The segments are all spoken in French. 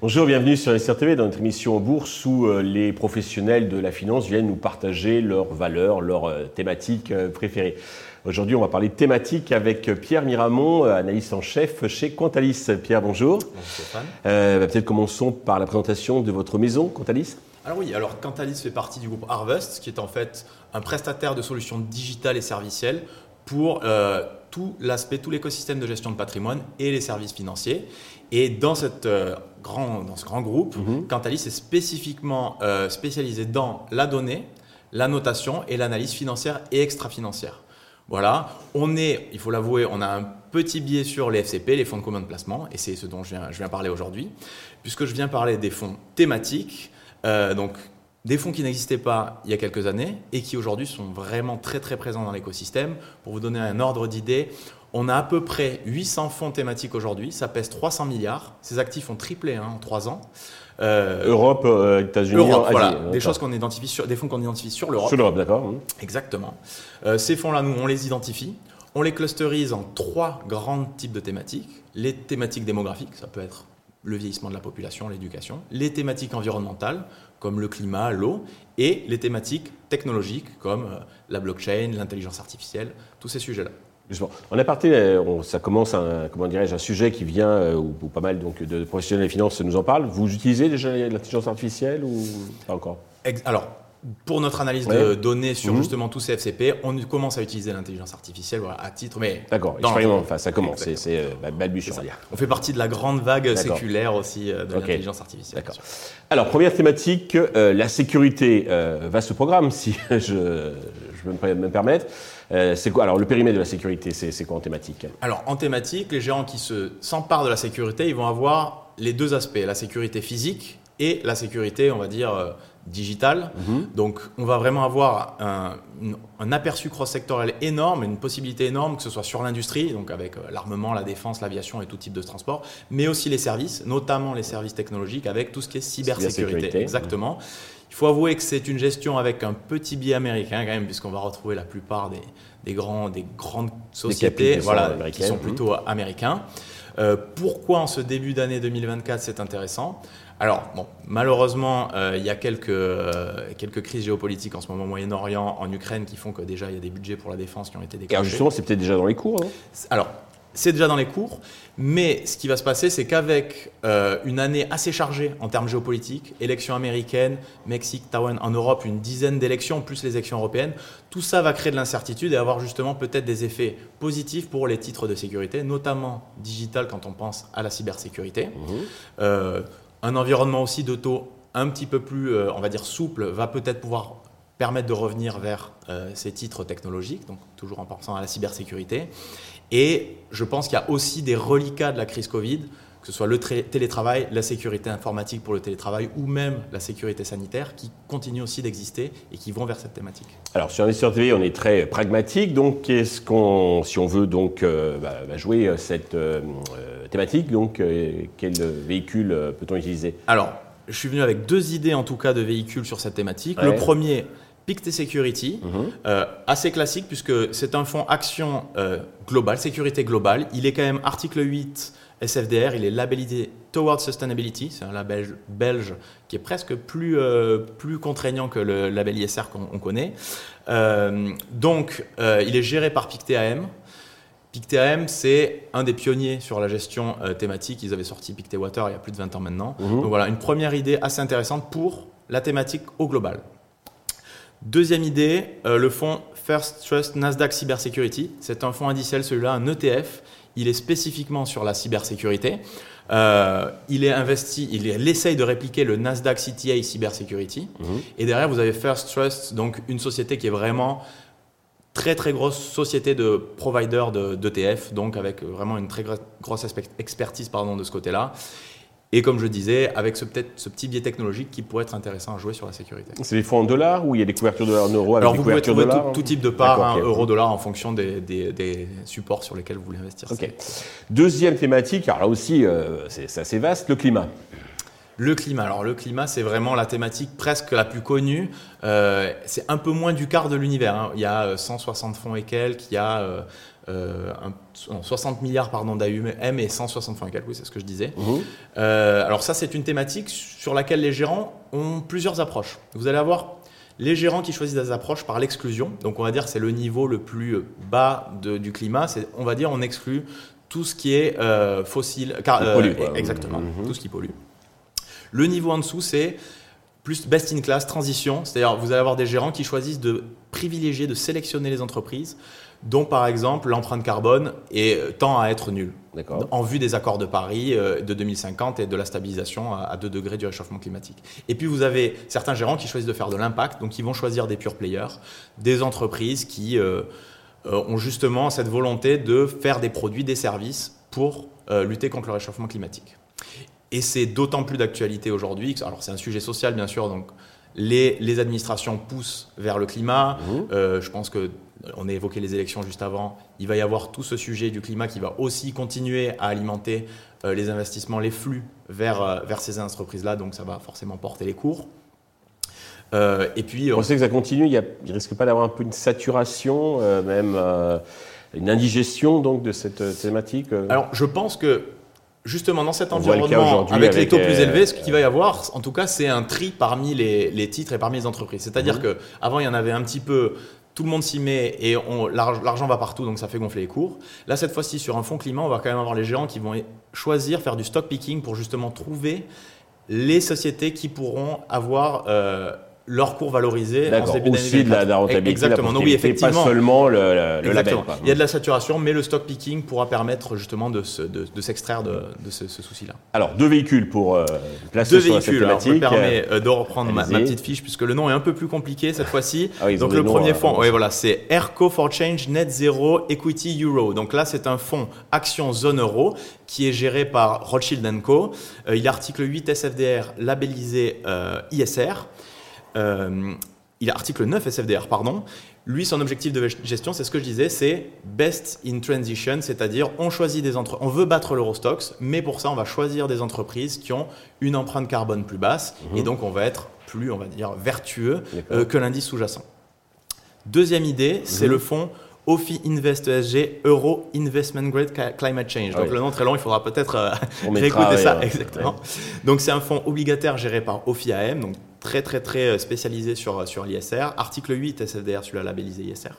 Bonjour, bienvenue sur SRTV dans notre émission Bourse où euh, les professionnels de la finance viennent nous partager leurs valeurs, leurs euh, thématiques euh, préférées. Aujourd'hui, on va parler de thématiques avec Pierre Miramont, analyste en chef chez Quantalis. Pierre, bonjour. Bonjour Stéphane. Bah, peut-être commençons par la présentation de votre maison, Quantalis. Alors oui, alors Quantalis fait partie du groupe Harvest, qui est en fait un prestataire de solutions digitales et servicielles pour tout l'aspect, tout l'écosystème de gestion de patrimoine et les services financiers. Et dans, cette, euh, grand, dans ce grand groupe, mhm. Cantalis est spécifiquement euh, spécialisé dans la donnée, la notation et l'analyse financière et extra-financière. Voilà, on est, il faut l'avouer, on a un petit biais sur les FCP, les fonds de commun de placement, et c'est ce dont je viens, je viens parler aujourd'hui, puisque je viens parler des fonds thématiques, euh, donc des fonds qui n'existaient pas il y a quelques années et qui aujourd'hui sont vraiment très très présents dans l'écosystème. Pour vous donner un ordre d'idée, on a à peu près 800 fonds thématiques aujourd'hui, ça pèse 300 milliards. Ces actifs ont triplé hein, en 3 ans. Euh, Europe, euh, États-Unis, Europe, voilà, des choses qu'on identifie sur, des fonds qu'on identifie sur l'Europe. Sur l'Europe, d'accord. Exactement. Euh, ces fonds-là, nous, on les identifie. On les clusterise en trois grands types de thématiques. Les thématiques démographiques, ça peut être le vieillissement de la population, l'éducation. Les thématiques environnementales, comme le climat, l'eau. Et les thématiques technologiques, comme la blockchain, l'intelligence artificielle, tous ces sujets-là. On a parti, euh, ça commence un, comment dirais-je, un sujet qui vient, euh, où, pas mal donc, de professionnels des finances nous en parlent. Vous utilisez déjà l'intelligence artificielle ou pas encore? Alors, pour notre analyse de données sur mhm. justement tous ces FCP, on commence à utiliser l'intelligence artificielle à titre, mais d'accord, enfin, ça commence, c'est euh, balbutiant. On fait partie de la grande vague séculaire aussi de l'intelligence artificielle. D'accord. Alors première thématique, la sécurité, vaste programme si je, je peux me permettre. Euh, c'est quoi Alors, le périmètre de la sécurité, c'est quoi en thématique? Alors, en thématique, les géants qui s'emparent de la sécurité, ils vont avoir les deux aspects, la sécurité physique et la sécurité, on va dire, euh, digitale. Mhm. Donc, on va vraiment avoir un, aperçu cross-sectoriel énorme, une possibilité énorme, que ce soit sur l'industrie, donc avec euh, l'armement, la défense, l'aviation et tout type de transport, mais aussi les services, notamment les services technologiques, avec tout ce qui est cybersécurité. Exactement. Il faut avouer que c'est une gestion avec un petit biais américain quand même, puisqu'on va retrouver la plupart des, grands, des grandes sociétés voilà, qui sont plutôt américains. Euh, pourquoi en ce début d'année 2024 c'est intéressant? Alors, bon, malheureusement, euh, il y a quelques, euh, quelques crises géopolitiques en ce moment au Moyen-Orient, en Ukraine, qui font que déjà il y a des budgets pour la défense qui ont été déclenchés. Alors justement, c'est peut-être déjà dans les cours, Alors, c'est déjà dans les cours, mais ce qui va se passer, c'est qu'avec euh, une année assez chargée en termes géopolitiques, élections américaines, Mexique, Taïwan, en Europe, une dizaine d'élections, plus les élections européennes, tout ça va créer de l'incertitude et avoir justement peut-être des effets positifs pour les titres de sécurité, notamment digital quand on pense à la cybersécurité. Mmh. Euh, un environnement aussi de taux un petit peu plus, euh, on va dire, souple, va peut-être pouvoir permettre de revenir vers ces titres technologiques, donc toujours en pensant à la cybersécurité. Et je pense qu'il y a aussi des reliquats de la crise Covid, que ce soit le télétravail, la sécurité informatique pour le télétravail ou même la sécurité sanitaire, qui continuent aussi d'exister et qui vont vers cette thématique. Alors sur Investisseur TV, on est très pragmatique. Donc, qu'est-ce qu'on, si on veut donc euh, bah, bah, jouer euh, cette euh, thématique, donc quel véhicule peut-on utiliser? Alors, je suis venu avec deux idées en tout cas de véhicules sur cette thématique. Le premier, Pictet Security, mhm. euh, assez classique puisque c'est un fonds action euh, global, sécurité globale. Il est quand même article 8 SFDR, il est labellisé Towards Sustainability, c'est un label belge qui est presque plus, euh, plus contraignant que le label ISR qu'on connaît. donc, il est géré par PictetAM. PictetAM, c'est un des pionniers sur la gestion thématique. Ils avaient sorti Pictet Water il y a plus de 20 ans maintenant. Mhm. Donc voilà, une première idée assez intéressante pour la thématique au global. Deuxième idée, euh, le fonds First Trust Nasdaq Cybersecurity. C'est un fonds indiciel, celui-là, un ETF. Il est spécifiquement sur la cybersécurité. Euh, il est investi, il, essaye de répliquer le Nasdaq CTA Cybersecurity. Mhm. Et derrière, vous avez First Trust, donc une société qui est vraiment très très grosse société de provider d'ETF, donc avec vraiment une très grosse expertise pardon, de ce côté-là. Et comme je disais, avec ce, peut-être ce petit biais technologique qui pourrait être intéressant à jouer sur la sécurité. C'est des fonds en dollars ou il y a des couvertures de en euros Alors vous pouvez trouver tout, type de part, hein, euro-dollar, en fonction des, supports sur lesquels vous voulez investir. Deuxième thématique, alors là aussi euh, c'est assez vaste, le climat. Le climat. Alors le climat, c'est vraiment la thématique presque la plus connue. Euh, c'est un peu moins du quart de l'univers. Hein. Il y a 160 fonds et quelques, il y a 60 milliards pardon d'AUM et 160 fonds et quelques, oui, c'est ce que je disais. Mhm. alors ça, c'est une thématique sur laquelle les gérants ont plusieurs approches. Vous allez avoir les gérants qui choisissent des approches par l'exclusion, donc on va dire que c'est le niveau le plus bas du climat, on va dire on exclut tout ce qui est euh, fossile, car, pollue, exactement, mhm. tout ce qui pollue. Le niveau en dessous, c'est plus best in class, transition, c'est-à-dire vous allez avoir des gérants qui choisissent de privilégier, de sélectionner les entreprises dont par exemple l'empreinte carbone est, euh, tend à être nulle en vue des accords de Paris euh, de 2050 et de la stabilisation à 2 degrés du réchauffement climatique. Et puis vous avez certains gérants qui choisissent de faire de l'impact, donc ils vont choisir des pure players, des entreprises qui euh, ont justement cette volonté de faire des produits, des services pour lutter contre le réchauffement climatique. Et c'est d'autant plus d'actualité aujourd'hui, alors c'est un sujet social bien sûr, donc les, les, administrations poussent vers le climat. Mmh. je pense que on a évoqué les élections juste avant, il va y avoir tout ce sujet du climat qui va aussi continuer à alimenter euh, les investissements, les flux vers, euh, vers ces entreprises-là, donc ça va forcément porter les cours. Euh, et puis, on sait que ça continue, il ne risque pas d'avoir un peu une saturation, même une indigestion donc, de cette thématique Alors je pense que justement dans cet environnement, avec, les taux plus élevés, ce qu'il va y avoir, en tout cas, c'est un tri parmi les, titres et parmi les entreprises. C'est-à-dire mmh. qu'avant, il y en avait un petit peu tout le monde s'y met et l'argent va partout, donc ça fait gonfler les cours. Là, cette fois-ci, sur un fonds climat, on va quand même avoir les géants qui vont choisir, faire du stock picking pour justement trouver les sociétés qui pourront avoir euh, leur cours valorisé en début Aussi de la, rentabilité. Exactement. oui, effectivement. Pas seulement le, le label. Il y a de la saturation, mais le stock picking pourra permettre justement de, de, s'extraire de, ce, souci-là. Alors, deux véhicules pour euh, placer deux sur véhicules. cette thématique. Alors, me permet euh, de reprendre ma, petite fiche puisque le nom est un peu plus compliqué cette fois-ci. Ah Donc, le premier fonds, oui, voilà, c'est ERCO for Change Net Zero Equity Euro. Donc là, c'est un fonds action zone euro qui est géré par Rothschild Co. Euh, il article 8 SFDR labellisé euh, ISR. Euh, il a article 9 SFDR, pardon. Lui, son objectif de gestion, c'est ce que je disais, c'est best in transition, c'est-à-dire on choisit des entre on veut battre l'Eurostox, mais pour ça, on va choisir des entreprises qui ont une empreinte carbone plus basse, et mhm. donc on va être plus, on va dire, vertueux euh, que l'indice sous-jacent. Deuxième idée, c'est mhm. le fonds OFI Invest ESG Euro Investment Grade Climate Change. Donc le nom très long, il faudra peut-être euh, réécouter ça. Exactement. Donc c'est un fonds obligataire géré par OFI AM, donc très très très euh, spécialisé sur, euh, sur l'ISR. Article 8 SFDR la labellisé ISR.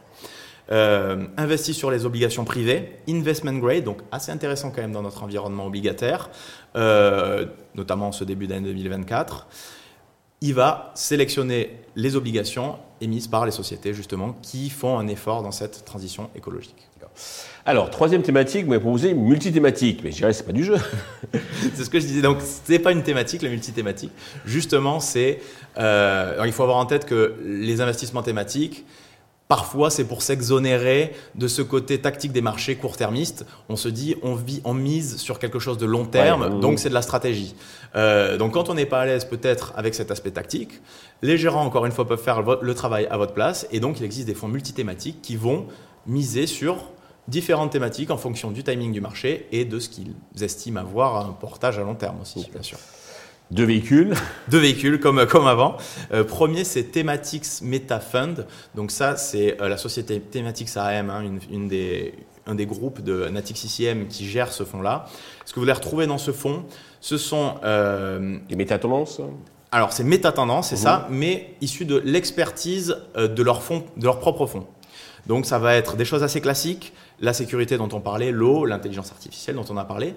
Euh, investi sur les obligations privées, investment grade, donc assez intéressant quand même dans notre environnement obligataire, euh, notamment ce début d'année 2024 il va sélectionner les obligations émises par les sociétés, justement, qui font un effort dans cette transition écologique. Alors, troisième thématique, vous m'avez proposé multithématique, mais je dirais c'est pas du jeu. c'est ce que je disais. Donc, ce n'est pas une thématique, la multithématique. Justement, c'est. Euh, il faut avoir en tête que les investissements thématiques, Parfois, c'est pour s'exonérer de ce côté tactique des marchés court-termistes. On se dit, on, vit, on mise sur quelque chose de long terme, donc c'est de la stratégie. Euh, donc quand on n'est pas à l'aise peut-être avec cet aspect tactique, les gérants, encore une fois, peuvent faire le travail à votre place. Et donc, il existe des fonds multithématiques qui vont miser sur différentes thématiques en fonction du timing du marché et de ce qu'ils estiment avoir un portage à long terme aussi, bien sûr. Deux véhicules. Deux véhicules, comme, comme avant. Euh, premier, c'est Thematics Meta Fund. Donc ça, c'est euh, la société Thematics AM, hein, une, des, un des groupes de Natix ICM qui gère ce fonds-là. Ce que vous allez retrouver dans ce fonds, ce sont... Euh, Les métatendances Alors, c'est métatendance, c'est ça, mais issu de l'expertise euh, de, leur de leur propre fonds. Donc ça va être des choses assez classiques, la sécurité dont on parlait, l'eau, l'intelligence artificielle dont on a parlé,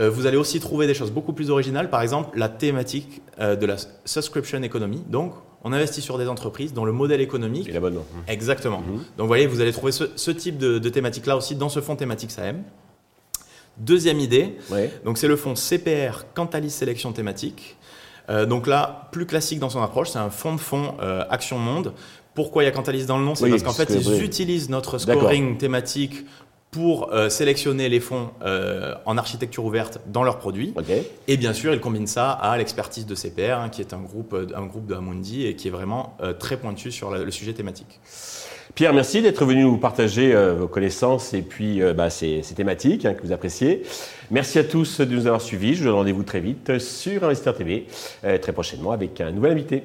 euh, vous allez aussi trouver des choses beaucoup plus originales, par exemple la thématique euh, de la subscription economy. Donc, on investit sur des entreprises dont le modèle économique. Et l'abonnement. Exactement. Mhm. Donc, vous voyez, vous allez trouver ce, type de, thématique-là aussi dans ce fonds thématique SAM. Deuxième idée, donc c'est le fonds CPR Cantalis Sélection Thématique. Euh, donc là, plus classique dans son approche, c'est un fonds de fonds Action Monde. Pourquoi il y a Cantalis dans le nom? C'est parce qu'en fait, ils utilisent notre scoring thématique pour euh, sélectionner les fonds euh, en architecture ouverte dans leurs produits. Et bien sûr, ils combinent ça à l'expertise de CPR, hein, qui est un groupe, euh, un groupe de Amundi et qui est vraiment très pointu sur le sujet thématique. Pierre, merci d'être venu nous partager vos connaissances et puis bah, ces, thématiques hein, que vous appréciez. Merci à tous de nous avoir suivis. Je vous donne rendez-vous très vite sur Investir TV, très prochainement avec un nouvel invité.